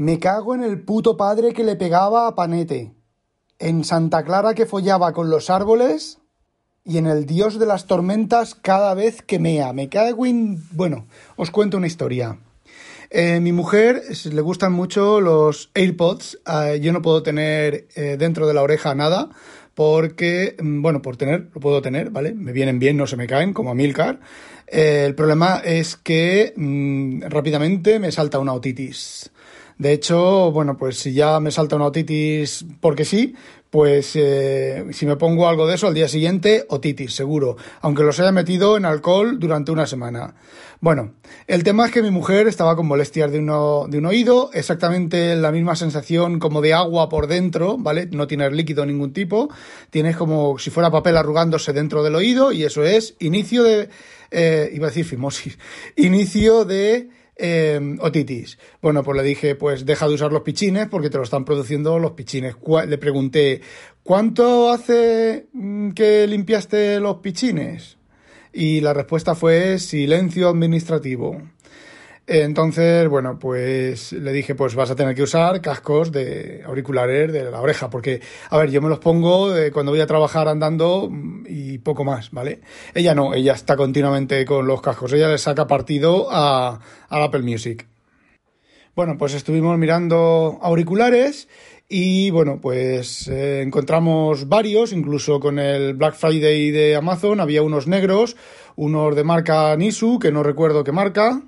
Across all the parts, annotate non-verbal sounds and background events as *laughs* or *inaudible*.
Me cago en el puto padre que le pegaba a Panete. En Santa Clara que follaba con los árboles. Y en el dios de las tormentas cada vez que mea. Me cago en... Bueno, os cuento una historia. Eh, mi mujer le gustan mucho los AirPods. Eh, yo no puedo tener eh, dentro de la oreja nada porque, mm, bueno, por tener, lo puedo tener, ¿vale? Me vienen bien, no se me caen, como a Milcar. el problema es que mm, rápidamente me salta una otitis. De hecho, bueno, pues si ya me salta una otitis porque sí, pues eh, si me pongo algo de eso al día siguiente, otitis, seguro, aunque los haya metido en alcohol durante una semana. Bueno, el tema es que mi mujer estaba con molestias de, uno, de un oído, exactamente la misma sensación como de agua por dentro, ¿vale? No tienes líquido de ningún tipo, tienes como si fuera papel arrugándose dentro del oído y eso es inicio de, eh, iba a decir fimosis, *laughs* inicio de eh, otitis. Bueno, pues le dije, pues deja de usar los pichines porque te lo están produciendo los pichines. Le pregunté, ¿cuánto hace mm, que limpiaste los pichines? Y la respuesta fue silencio administrativo. Entonces, bueno, pues le dije, pues vas a tener que usar cascos de auriculares de la oreja, porque, a ver, yo me los pongo cuando voy a trabajar andando y poco más, ¿vale? Ella no, ella está continuamente con los cascos, ella le saca partido a, Apple Music. Bueno, pues estuvimos mirando auriculares y bueno, pues eh, encontramos varios, incluso con el Black Friday de Amazon había unos negros, unos de marca Nisu, que no recuerdo qué marca,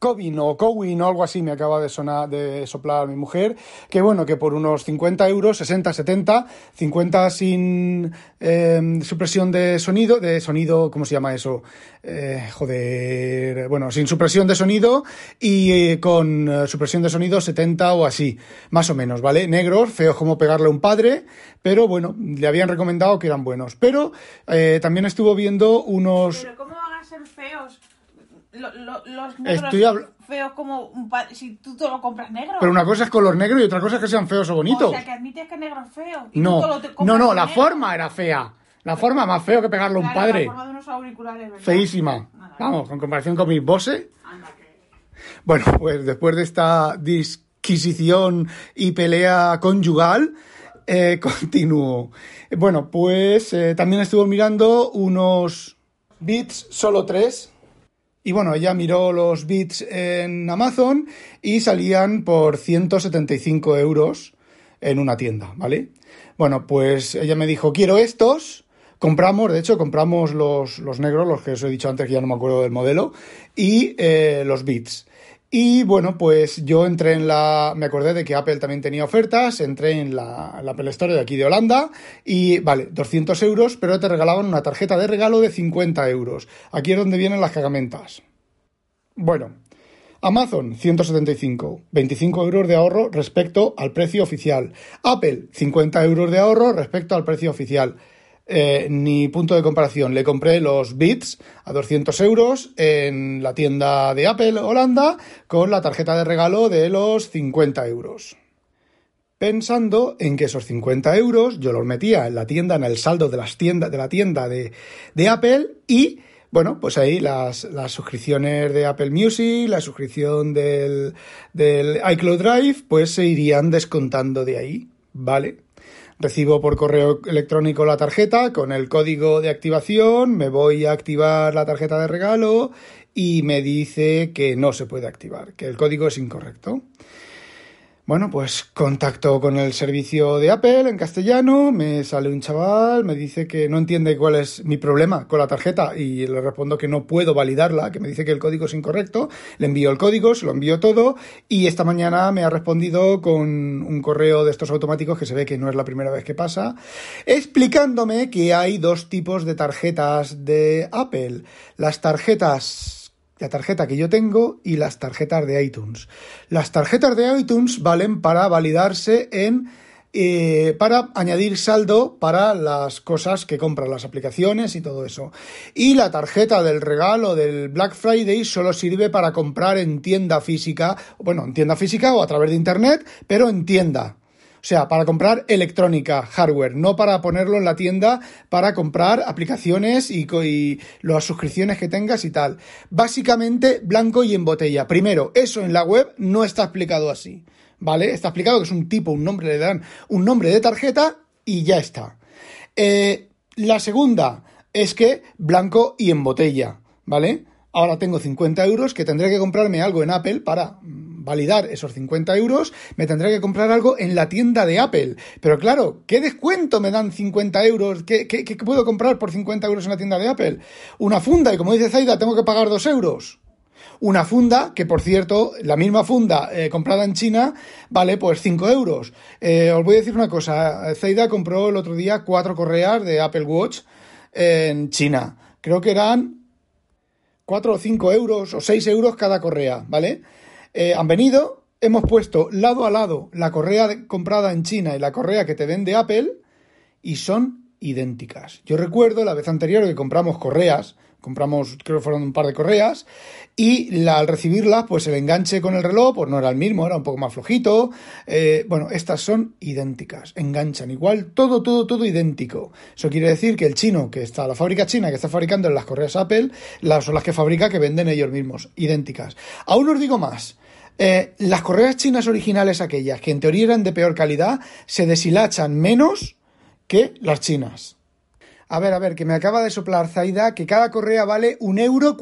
Covin o Cowin o algo así me acaba de sonar, de soplar mi mujer, que bueno, que por unos 50 euros, 60, 70, 50 sin em, supresión de sonido, de sonido, ¿cómo se llama eso? Eh, joder, bueno, sin supresión de sonido y eh, con eh, supresión de sonido 70 o así, más o menos, ¿vale? Negros, feos como pegarle a un padre, pero bueno, le habían recomendado que eran buenos. Pero también estuvo viendo unos... ¿Pero cómo van a ser feos? Los negros feos como un si tú te lo compras negro. Pero una cosa es color negro y otra cosa es que sean feos o bonitos. O sea, que admites que negro es feo. no, no, no, la forma era fea. La forma más feo que pegarle a un padre. La forma de unos auriculares, Feísima. Vamos, con comparación con mis Bose. Bueno, pues después de esta disquisición y pelea conyugal, eh, *laughs* continúo. Bueno, pues eh, también estuve mirando unos bits, solo tres, y bueno, ella miró los bits en Amazon y salían por 175 euros en una tienda, ¿vale? Bueno, pues ella me dijo, quiero estos. Compramos, de hecho, compramos los, los negros, los que os he dicho antes, que ya no me acuerdo del modelo, y eh, los bits. Y bueno, pues yo entré en la. Me acordé de que Apple también tenía ofertas, entré en la, la, Apple Store de aquí de Holanda y vale, 200 euros, pero te regalaban una tarjeta de regalo de 50 euros. Aquí es donde vienen las cagamentas. Bueno, Amazon 175, 25 euros de ahorro respecto al precio oficial. Apple 50 euros de ahorro respecto al precio oficial. Eh, ni punto de comparación. Le compré los Beats a 200 euros en la tienda de Apple Holanda con la tarjeta de regalo de los 50 euros. Pensando en que esos 50 euros yo los metía en la tienda, en el saldo de, las tiendas, de la tienda de, de Apple y bueno, pues ahí las, las, suscripciones de Apple Music, la suscripción del, del iCloud Drive, pues se irían descontando de ahí, ¿vale? Recibo por correo electrónico la tarjeta con el código de activación, me voy a activar la tarjeta de regalo y me dice que no se puede activar, que el código es incorrecto. Bueno, pues contacto con el servicio de Apple en castellano, me sale un chaval, me dice que no entiende cuál es mi problema con la tarjeta y le respondo que no puedo validarla, que me dice que el código es incorrecto, le envío el código, se lo envío todo y esta mañana me ha respondido con un correo de estos automáticos que se ve que no es la primera vez que pasa, explicándome que hay dos tipos de tarjetas de Apple. Las tarjetas la tarjeta que yo tengo y las tarjetas de iTunes. Las tarjetas de iTunes valen para validarse en eh, para añadir saldo para las cosas que compran, las aplicaciones y todo eso. Y la tarjeta del regalo del Black Friday solo sirve para comprar en tienda física, bueno, en tienda física o a través de internet, pero en tienda. O sea, para comprar electrónica, hardware, no para ponerlo en la tienda para comprar aplicaciones y, las suscripciones que tengas y tal. Básicamente, blanco y en botella. Primero, eso en la web no está explicado así. ¿Vale? Está explicado que es un tipo, un nombre, le dan un nombre de tarjeta y ya está. Eh, la segunda es que blanco y en botella. ¿Vale? Ahora tengo 50 euros que tendré que comprarme algo en Apple para validar esos 50 euros, me tendré que comprar algo en la tienda de Apple. Pero claro, ¿qué descuento me dan 50 euros? ¿Qué, puedo comprar por 50 euros en la tienda de Apple? Una funda, y como dice Zaida, tengo que pagar 2 euros. Una funda, que por cierto, la misma funda eh, comprada en China, vale pues 5 euros. Eh, os voy a decir una cosa, Zaida compró el otro día cuatro correas de Apple Watch en China. Creo que eran 4 o 5 euros o 6 euros cada correa, ¿vale? Eh, han venido, hemos puesto lado a lado la correa comprada en China y la correa que te vende Apple y son idénticas. Yo recuerdo la vez anterior que compramos correas, compramos, creo que fueron un par de correas, y al recibirlas, pues el enganche con el reloj, pues no era el mismo, era un poco más flojito. Eh, bueno, estas son idénticas, enganchan igual, todo, todo, todo idéntico. Eso quiere decir que el chino, que está, la fábrica china que está fabricando las correas Apple, las son las que fabrica que venden ellos mismos, idénticas. Aún os digo más. Eh, las correas chinas originales, aquellas que en teoría eran de peor calidad, se deshilachan menos que las chinas. A ver, a ver, que me acaba de soplar Zaida que cada correa vale un euro.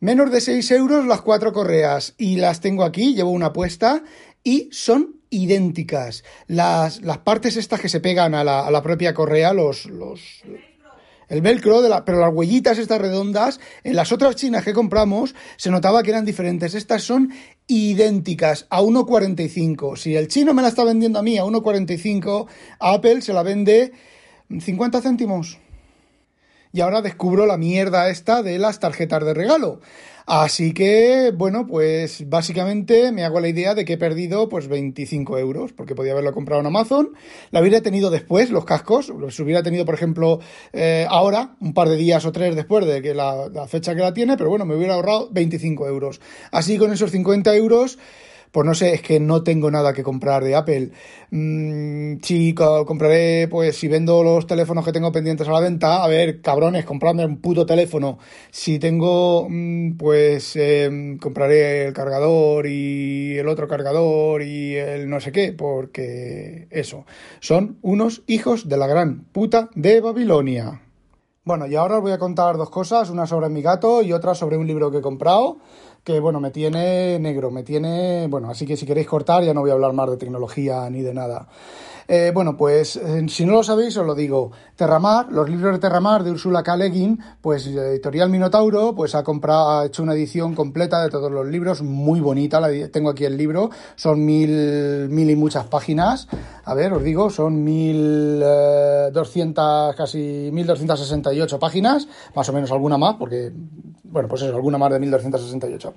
Menos de 6 euros las cuatro correas. Y las tengo aquí, llevo una puesta y son idénticas. Las, las partes estas que se pegan a la, a la propia correa, los, los, el velcro, de la, pero las huellitas estas redondas, en las otras chinas que compramos se notaba que eran diferentes. Estas son idénticas a 1,45. Si el chino me la está vendiendo a mí a 1,45, Apple se la vende 50 céntimos. Y ahora descubro la mierda esta de las tarjetas de regalo. Así que, bueno, pues básicamente me hago la idea de que he perdido pues 25 euros, porque podía haberlo comprado en Amazon. La hubiera tenido después, los cascos, los hubiera tenido, por ejemplo, eh, ahora, un par de días o tres después de que la, la fecha que la tiene, pero bueno, me hubiera ahorrado 25 euros. Así con esos 50 euros pues no sé, es que no tengo nada que comprar de Apple. Mm, si compraré, pues si vendo los teléfonos que tengo pendientes a la venta, a ver, cabrones, compradme un puto teléfono. Si tengo, mm, pues em, compraré el cargador y el otro cargador y el no sé qué, porque eso, son unos hijos de la gran puta de Babilonia. Bueno, y ahora os voy a contar dos cosas, una sobre mi gato y otra sobre un libro que he comprado que bueno, me tiene negro, me tiene, bueno, así que si queréis cortar ya no voy a hablar más de tecnología ni de nada. Eh, bueno, pues eh, si no lo sabéis, os lo digo. Terramar, los libros de Terramar de Ursula K. Le pues Editorial Minotauro, pues ha comprado, ha hecho una edición completa de todos los libros, muy bonita. La, tengo aquí el libro, son mil, mil y muchas páginas. A ver, os digo, son mil eh, doscientas, casi mil doscientas sesenta y ocho páginas, más o menos alguna más, porque bueno, pues eso, alguna más de 1268.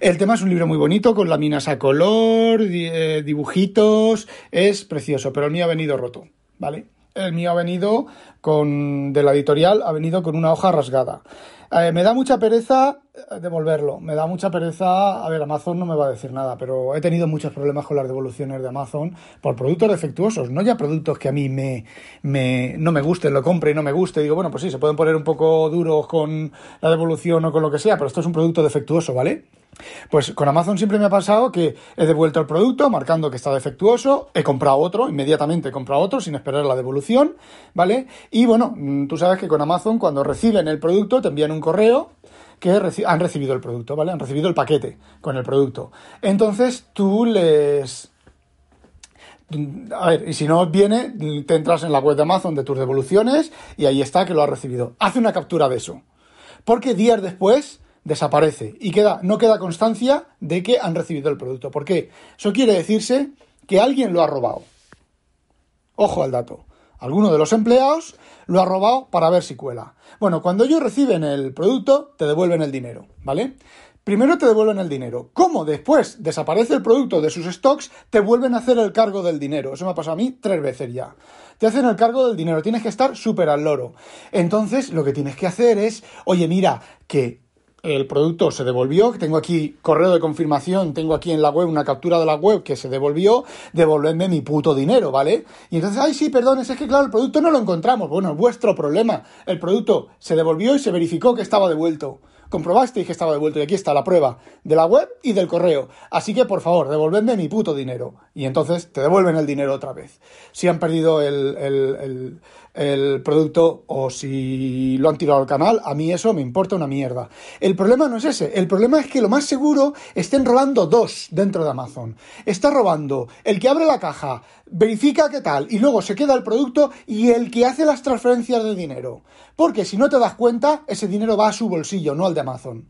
El tema es un libro muy bonito, con láminas a color, eh, dibujitos, es precioso, pero el mío ha venido roto, ¿vale? El mío ha venido con, de la editorial, ha venido con una hoja rasgada. Me da mucha pereza eh, devolverlo, me da mucha pereza, a ver, Amazon no me va a decir nada, pero he tenido muchos problemas con las devoluciones de Amazon por productos defectuosos, no ya productos que a mí me, me, no me gusten, lo compre y no me guste, digo, bueno, pues sí, se pueden poner un poco duros con la devolución o con lo que sea, pero esto es un producto defectuoso, ¿vale? Pues con Amazon siempre me ha pasado que he devuelto el producto marcando que está defectuoso, he comprado otro, inmediatamente he comprado otro sin esperar la devolución, ¿vale? Y bueno, mm, tú sabes que con Amazon cuando reciben el producto te envían un correo que han recibido el producto, ¿vale? Han recibido el paquete con el producto. Entonces tú les... A ver, y si no viene, te entras en la web de Amazon de tus devoluciones y ahí está que lo has recibido. Hace una captura de eso. Porque días después desaparece y queda, no queda constancia de que han recibido el producto. ¿Por qué? Eso quiere decirse que alguien lo ha robado. Ojo al dato. Alguno de los empleados lo ha robado para ver si cuela. Bueno, cuando ellos reciben el producto, te devuelven el dinero, ¿vale? Primero te devuelven el dinero. ¿Cómo después desaparece el producto de sus stocks, te vuelven a hacer el cargo del dinero? Eso me ha pasado a mí tres veces ya. Te hacen el cargo del dinero, tienes que estar súper al loro. Entonces, lo que tienes que hacer es, oye, mira, que el producto se devolvió, tengo aquí correo de confirmación, tengo aquí en la web una captura de la web que se devolvió, devolverme mi puto dinero, ¿vale? Y entonces, ay, sí, perdón, es que claro, el producto no lo encontramos. Bueno, es vuestro problema. El producto se devolvió y se verificó que estaba devuelto. Comprobasteis que estaba devuelto y aquí está la prueba de la web y del correo. Así que, por favor, devolvedme mi puto dinero. Y entonces te devuelven el dinero otra vez. Si han perdido el, el el producto o si lo han tirado al canal, a mí eso me importa una mierda. El problema no es ese, el problema es que lo más seguro estén robando dos dentro de Amazon. Está robando el que abre la caja, verifica qué tal y luego se queda el producto y el que hace las transferencias de dinero. Porque si no te das cuenta, ese dinero va a su bolsillo, no al de Amazon.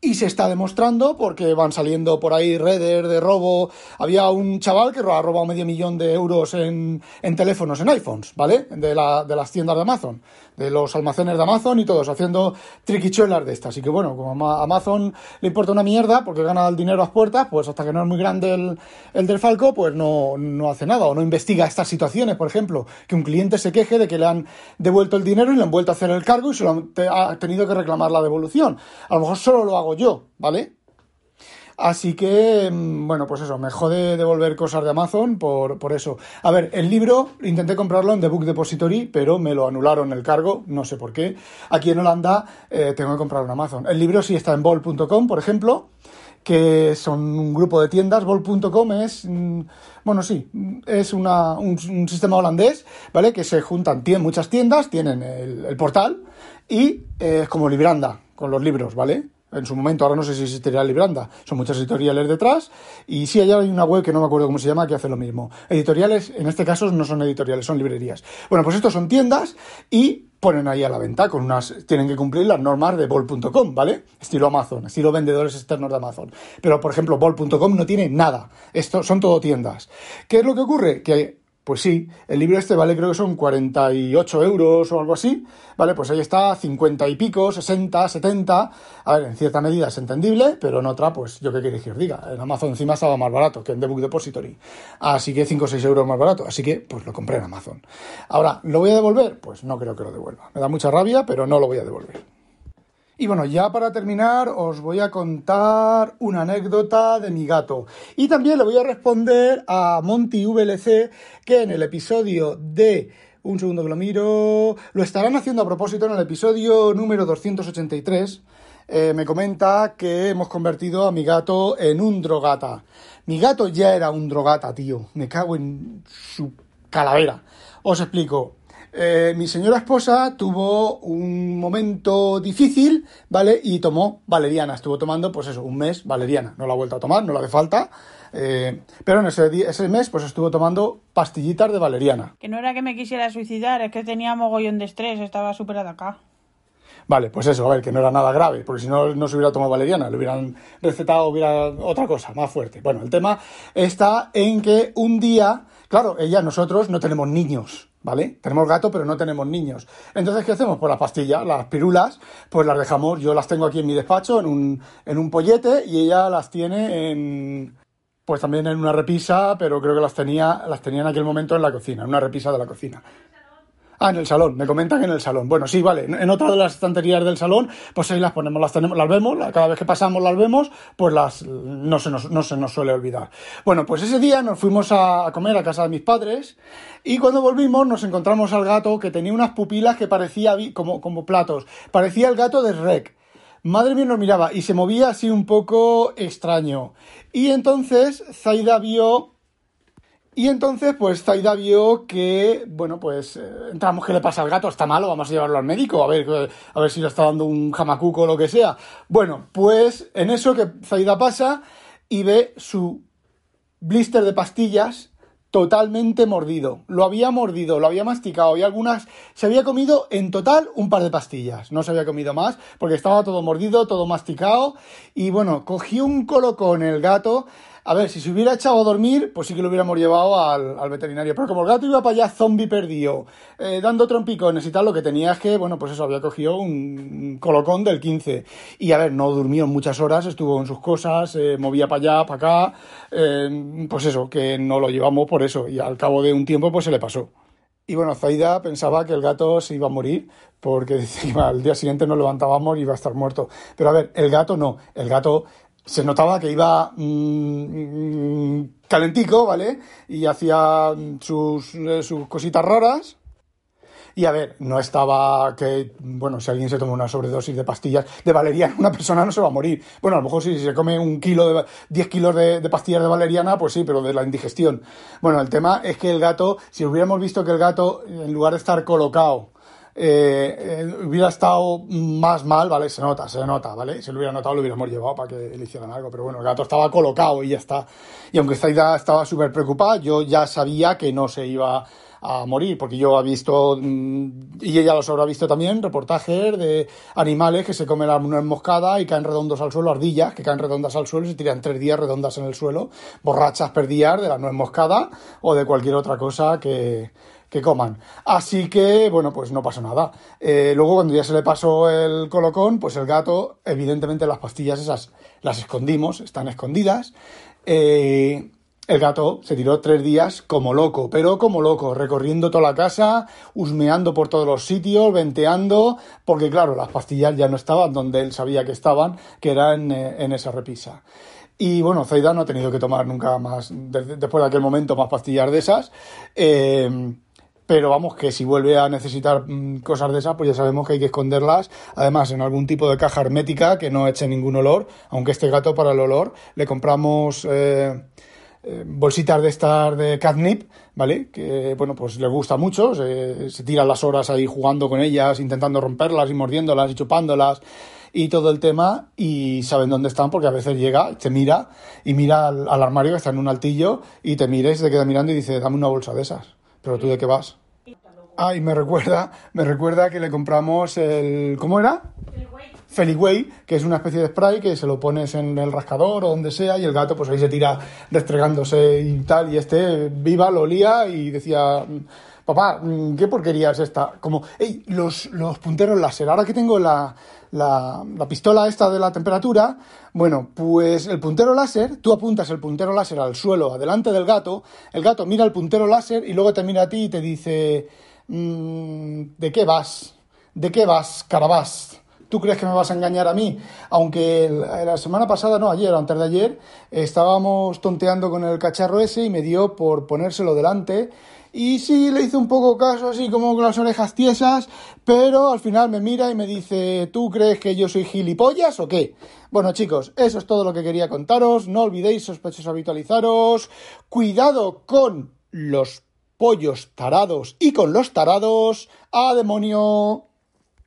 Y se está demostrando porque van saliendo por ahí redes de robo. Había un chaval que ha robado medio millón de euros en, teléfonos, en iPhones, ¿vale? De, la, de las tiendas de Amazon de los almacenes de Amazon y todos haciendo triquichuelas de estas. Así que bueno, como a Amazon le importa una mierda porque gana el dinero a las puertas, pues hasta que no es muy grande el, el del Falco, pues no, no hace nada o no investiga estas situaciones. Por ejemplo, que un cliente se queje de que le han devuelto el dinero y le han vuelto a hacer el cargo y se lo ha tenido que reclamar la devolución. A lo mejor solo lo hago yo, ¿vale? Así que, mm, bueno, pues eso, me jode devolver cosas de Amazon por, por eso. A ver, el libro intenté comprarlo en The Book Depository, pero me lo anularon el cargo, no sé por qué. Aquí en Holanda eh, tengo que comprarlo en Amazon. El libro sí está en bol.com, por ejemplo, que son un grupo de tiendas. Bol.com es, mm, bueno, sí, es una, un, sistema holandés, ¿vale? Que se juntan muchas tiendas, tienen el, portal y eh, es como Libranda con los libros, ¿vale? En su momento, ahora no sé si existiría Libranda, son muchas editoriales detrás, y sí, allá hay una web que no me acuerdo cómo se llama, que hace lo mismo. Editoriales, en este caso, no son editoriales, son librerías. Bueno, pues estos son tiendas y ponen ahí a la venta con unas, tienen que cumplir las normas de bol.com, ¿vale? Estilo Amazon, estilo vendedores externos de Amazon. Pero, por ejemplo, bol.com no tiene nada. Esto son todo tiendas. ¿Qué es lo que ocurre? Que pues sí, el libro este vale creo que son 48 euros o algo así, ¿vale? Pues ahí está, 50 y pico, 60, 70, a ver, en cierta medida es entendible, pero en otra, pues yo qué quiero que os diga, en Amazon encima estaba más barato que en The Book Depository, así que 5 o 6 euros más barato, así que pues lo compré en Amazon. Ahora, ¿lo voy a devolver? Pues no creo que lo devuelva, me da mucha rabia, pero no lo voy a devolver. Y bueno, ya para terminar os voy a contar una anécdota de mi gato. Y también le voy a responder a Monty VLC que en el episodio de... Un segundo que lo miro. Lo estarán haciendo a propósito en el episodio número 283. Eh, me comenta que hemos convertido a mi gato en un drogata. Mi gato ya era un drogata, tío. Me cago en su calavera. Os explico. Eh, mi señora esposa tuvo un momento difícil, ¿vale? Y tomó valeriana. Estuvo tomando, pues eso, un mes valeriana. No la ha vuelto a tomar, no la hace falta. Eh, pero en ese, ese mes, pues estuvo tomando pastillitas de valeriana. Que no era que me quisiera suicidar, es que tenía mogollón de estrés, estaba súper atacada. Vale, pues eso, a ver, que no era nada grave, porque si no, no se hubiera tomado valeriana, le hubieran recetado hubiera otra cosa más fuerte. Bueno, el tema está en que un día, claro, ella, nosotros no tenemos niños, ¿vale? Tenemos gato, pero no tenemos niños. Entonces, ¿qué hacemos? Pues las pastillas, las pirulas, pues las dejamos, yo las tengo aquí en mi despacho, en un, en un pollete, y ella las tiene en, pues también en una repisa, pero creo que las tenía, las tenía en aquel momento en la cocina, en una repisa de la cocina. Ah, en el salón, me comentan en el salón. Bueno, sí, vale. En otra de las estanterías del salón, pues ahí las ponemos, las tenemos, las vemos, cada vez que pasamos las vemos, pues las no se nos, no se nos suele olvidar. Bueno, pues ese día nos fuimos a, comer a casa de mis padres y cuando volvimos nos encontramos al gato que tenía unas pupilas que parecía como, como platos. Parecía el gato de Rec. Madre mía nos miraba y se movía así un poco extraño. Y entonces Zaida vio y entonces, pues Zaida vio que, bueno, pues eh, entramos, ¿qué le pasa al gato? ¿Está malo? Vamos a llevarlo al médico, a ver, a ver si le está dando un jamacuco o lo que sea. Bueno, pues en eso que Zaida pasa y ve su blister de pastillas totalmente mordido. Lo había mordido, lo había masticado y algunas se había comido en total un par de pastillas. No se había comido más porque estaba todo mordido, todo masticado y bueno, cogió un colocón el gato a ver, si se hubiera echado a dormir, pues sí que lo hubiéramos llevado al, veterinario. Pero como el gato iba para allá zombie perdido, eh, dando trompicones y tal, lo que tenía es que, bueno, pues eso, había cogido un colocón del 15. Y a ver, no durmió muchas horas, estuvo en sus cosas, eh, movía para allá, para acá. Eh, pues eso, que no lo llevamos por eso. Y al cabo de un tiempo, pues se le pasó. Y bueno, Zaida pensaba que el gato se iba a morir porque *laughs* al día siguiente nos levantábamos y iba a estar muerto. Pero a ver, el gato no. El gato se notaba que iba mmm, calentico, ¿vale? Y hacía sus, eh, sus cositas raras. Y a ver, no estaba que, bueno, si alguien se toma una sobredosis de pastillas de valeriana, *laughs* una persona no se va a morir. Bueno, a lo mejor si se come un kilo de, 10 kilos de, pastillas de valeriana, pues sí, pero de la indigestión. Bueno, el tema es que el gato, si hubiéramos visto que el gato, en lugar de estar colocado, eh, eh, hubiera estado más mal, ¿vale? Se nota, se nota, ¿vale? Si lo hubiera notado, lo hubiéramos llevado para que le hicieran algo, pero bueno, el gato estaba colocado y ya está. Y aunque Zaida estaba súper preocupada, yo ya sabía que no se iba a morir, porque yo he visto, mm, y ella los habrá visto también, reportajes de animales que se comen la nuez moscada y caen redondos al suelo, ardillas que caen redondas al suelo y se tiran tres días redondas en el suelo, borrachas perdidas de la nuez moscada o de cualquier otra cosa que, que coman. Así que, bueno, pues no pasó nada. Eh, luego, cuando ya se le pasó el colocón, pues el gato, evidentemente las pastillas esas las escondimos, están escondidas. Eh, el gato se tiró tres días como loco, pero como loco, recorriendo toda la casa, husmeando por todos los sitios, venteando, porque claro, las pastillas ya no estaban donde él sabía que estaban, que era en, eh, esa repisa. Y bueno, Zaida no ha tenido que tomar nunca más, después de aquel momento, más pastillas de esas. Pero vamos, que si vuelve a necesitar mm, cosas de esas, pues ya sabemos que hay que esconderlas, además en algún tipo de caja hermética que no eche ningún olor, aunque este gato para el olor le compramos eh, eh, bolsitas de estas de catnip, ¿vale? Que, bueno, pues le gusta mucho, se, se tira las horas ahí jugando con ellas, intentando romperlas y mordiéndolas y chupándolas y todo el tema y saben dónde están porque a veces llega, te mira y mira al, armario que está en un altillo y te mira y se te queda mirando y dice, dame una bolsa de esas. ¿Pero tú de qué vas? Ah, me recuerda, me recuerda que le compramos el... ¿Cómo era? Feliway, que es una especie de spray que se lo pones en el rascador o donde sea y el gato pues ahí se tira restregándose y tal y este viva lo olía y decía papá, ¿qué porquería es esta? Como, hey, los, los punteros láser, ahora que tengo la, la, la, pistola esta de la temperatura, bueno, pues el puntero láser, tú apuntas el puntero láser al suelo, adelante del gato, el gato mira el puntero láser y luego te mira a ti y te dice, mm, ¿de qué vas? ¿De qué vas, carabás? ¿Tú crees que me vas a engañar a mí? Aunque la semana pasada, no, ayer antes de ayer, estábamos tonteando con el cacharro ese y me dio por ponérselo delante. Y sí, le hice un poco caso, así como con las orejas tiesas, pero al final me mira y me dice, ¿tú crees que yo soy gilipollas o qué? Bueno chicos, eso es todo lo que quería contaros. No olvidéis, sospechosos, habitualizaros. Cuidado con los pollos tarados y con los tarados. ¡A demonio!